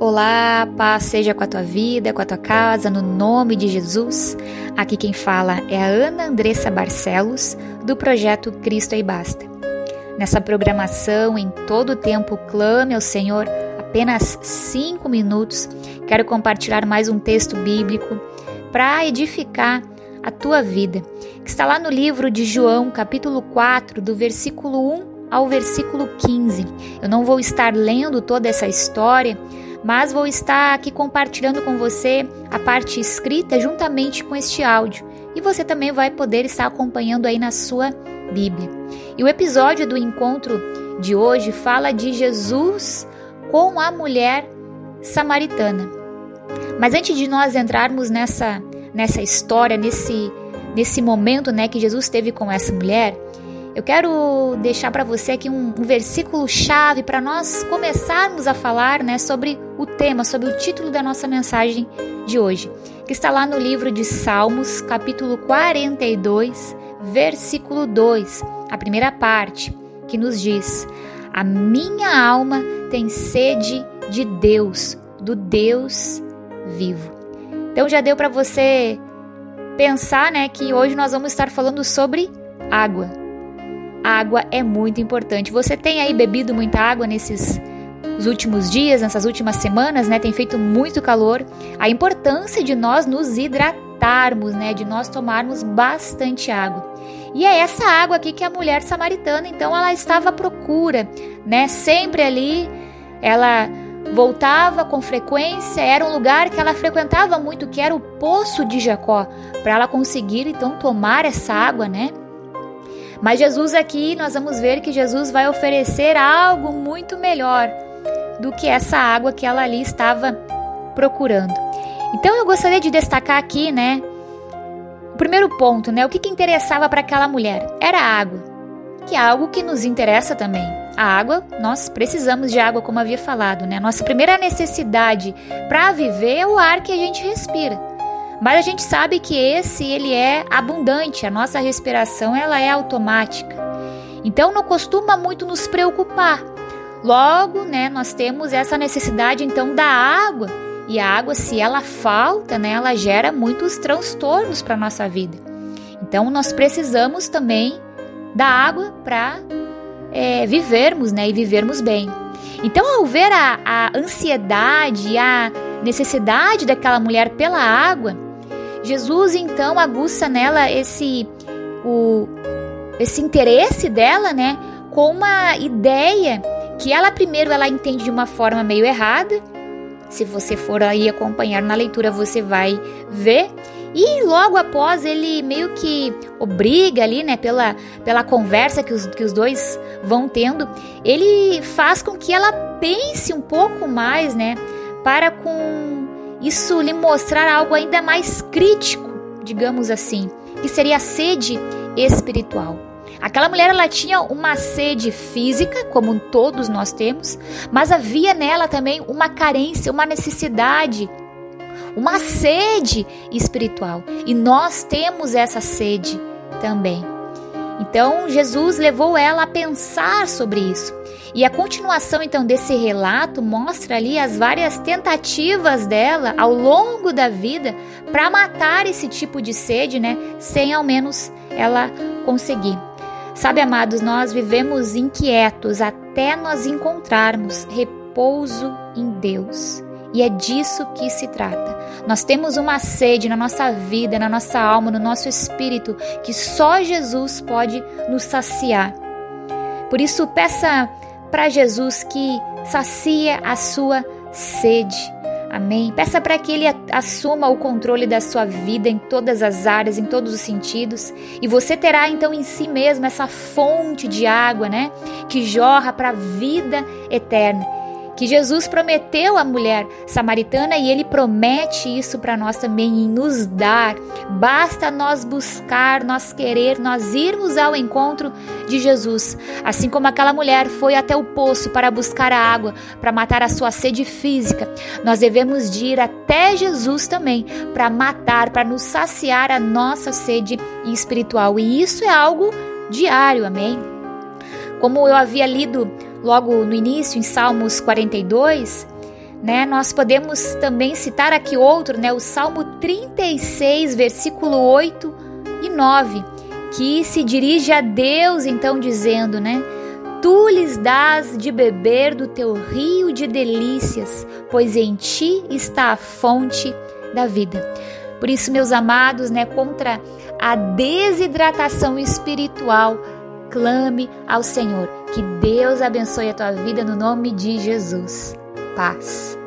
Olá, paz seja com a tua vida, com a tua casa, no nome de Jesus. Aqui quem fala é a Ana Andressa Barcelos, do projeto Cristo e Basta. Nessa programação, em todo o tempo, clame ao Senhor, apenas cinco minutos. Quero compartilhar mais um texto bíblico para edificar a tua vida, que está lá no livro de João, capítulo 4, do versículo 1 ao versículo 15. Eu não vou estar lendo toda essa história mas vou estar aqui compartilhando com você a parte escrita juntamente com este áudio e você também vai poder estar acompanhando aí na sua Bíblia. E o episódio do encontro de hoje fala de Jesus com a mulher samaritana. Mas antes de nós entrarmos nessa nessa história, nesse nesse momento, né, que Jesus teve com essa mulher, eu quero deixar para você aqui um, um versículo chave para nós começarmos a falar né, sobre o tema, sobre o título da nossa mensagem de hoje, que está lá no livro de Salmos, capítulo 42, versículo 2, a primeira parte, que nos diz: A minha alma tem sede de Deus, do Deus vivo. Então já deu para você pensar, né, que hoje nós vamos estar falando sobre água água é muito importante. Você tem aí bebido muita água nesses os últimos dias, nessas últimas semanas, né? Tem feito muito calor. A importância de nós nos hidratarmos, né? De nós tomarmos bastante água. E é essa água aqui que a mulher samaritana, então, ela estava à procura, né? Sempre ali, ela voltava com frequência, era um lugar que ela frequentava muito, que era o poço de Jacó, para ela conseguir então tomar essa água, né? Mas Jesus aqui, nós vamos ver que Jesus vai oferecer algo muito melhor do que essa água que ela ali estava procurando. Então eu gostaria de destacar aqui, né, o primeiro ponto, né, o que, que interessava para aquela mulher? Era a água, que é algo que nos interessa também. A água, nós precisamos de água, como havia falado, né? Nossa primeira necessidade para viver é o ar que a gente respira. Mas a gente sabe que esse ele é abundante, a nossa respiração ela é automática. Então não costuma muito nos preocupar. Logo, né, nós temos essa necessidade então da água. E a água, se ela falta, né, ela gera muitos transtornos para nossa vida. Então nós precisamos também da água para é, vivermos, né, e vivermos bem. Então, ao ver a, a ansiedade, a necessidade daquela mulher pela água, Jesus então aguça nela esse o esse interesse dela, né, com uma ideia que ela primeiro ela entende de uma forma meio errada. Se você for aí acompanhar na leitura, você vai ver. E logo após ele meio que obriga ali, né, pela, pela conversa que os, que os dois vão tendo, ele faz com que ela pense um pouco mais, né, para com isso lhe mostrar algo ainda mais crítico, digamos assim, que seria a sede espiritual. Aquela mulher ela tinha uma sede física, como todos nós temos, mas havia nela também uma carência, uma necessidade, uma sede espiritual. E nós temos essa sede também. Então Jesus levou ela a pensar sobre isso. E a continuação então desse relato mostra ali as várias tentativas dela ao longo da vida para matar esse tipo de sede, né, sem ao menos ela conseguir. Sabe, amados, nós vivemos inquietos até nós encontrarmos repouso em Deus. E é disso que se trata. Nós temos uma sede na nossa vida, na nossa alma, no nosso espírito, que só Jesus pode nos saciar. Por isso, peça para Jesus que sacia a sua sede. Amém. Peça para que Ele assuma o controle da sua vida em todas as áreas, em todos os sentidos. E você terá então em si mesmo essa fonte de água, né? Que jorra para a vida eterna que Jesus prometeu à mulher samaritana e ele promete isso para nós também em nos dar. Basta nós buscar, nós querer, nós irmos ao encontro de Jesus. Assim como aquela mulher foi até o poço para buscar a água, para matar a sua sede física, nós devemos de ir até Jesus também para matar, para nos saciar a nossa sede espiritual. E isso é algo diário, amém? Como eu havia lido logo no início, em Salmos 42, né? Nós podemos também citar aqui outro, né? O Salmo 36, versículo 8 e 9, que se dirige a Deus então dizendo, né? Tu lhes dás de beber do teu rio de delícias, pois em ti está a fonte da vida. Por isso, meus amados, né, contra a desidratação espiritual, clame ao Senhor. Que Deus abençoe a tua vida no nome de Jesus. Paz.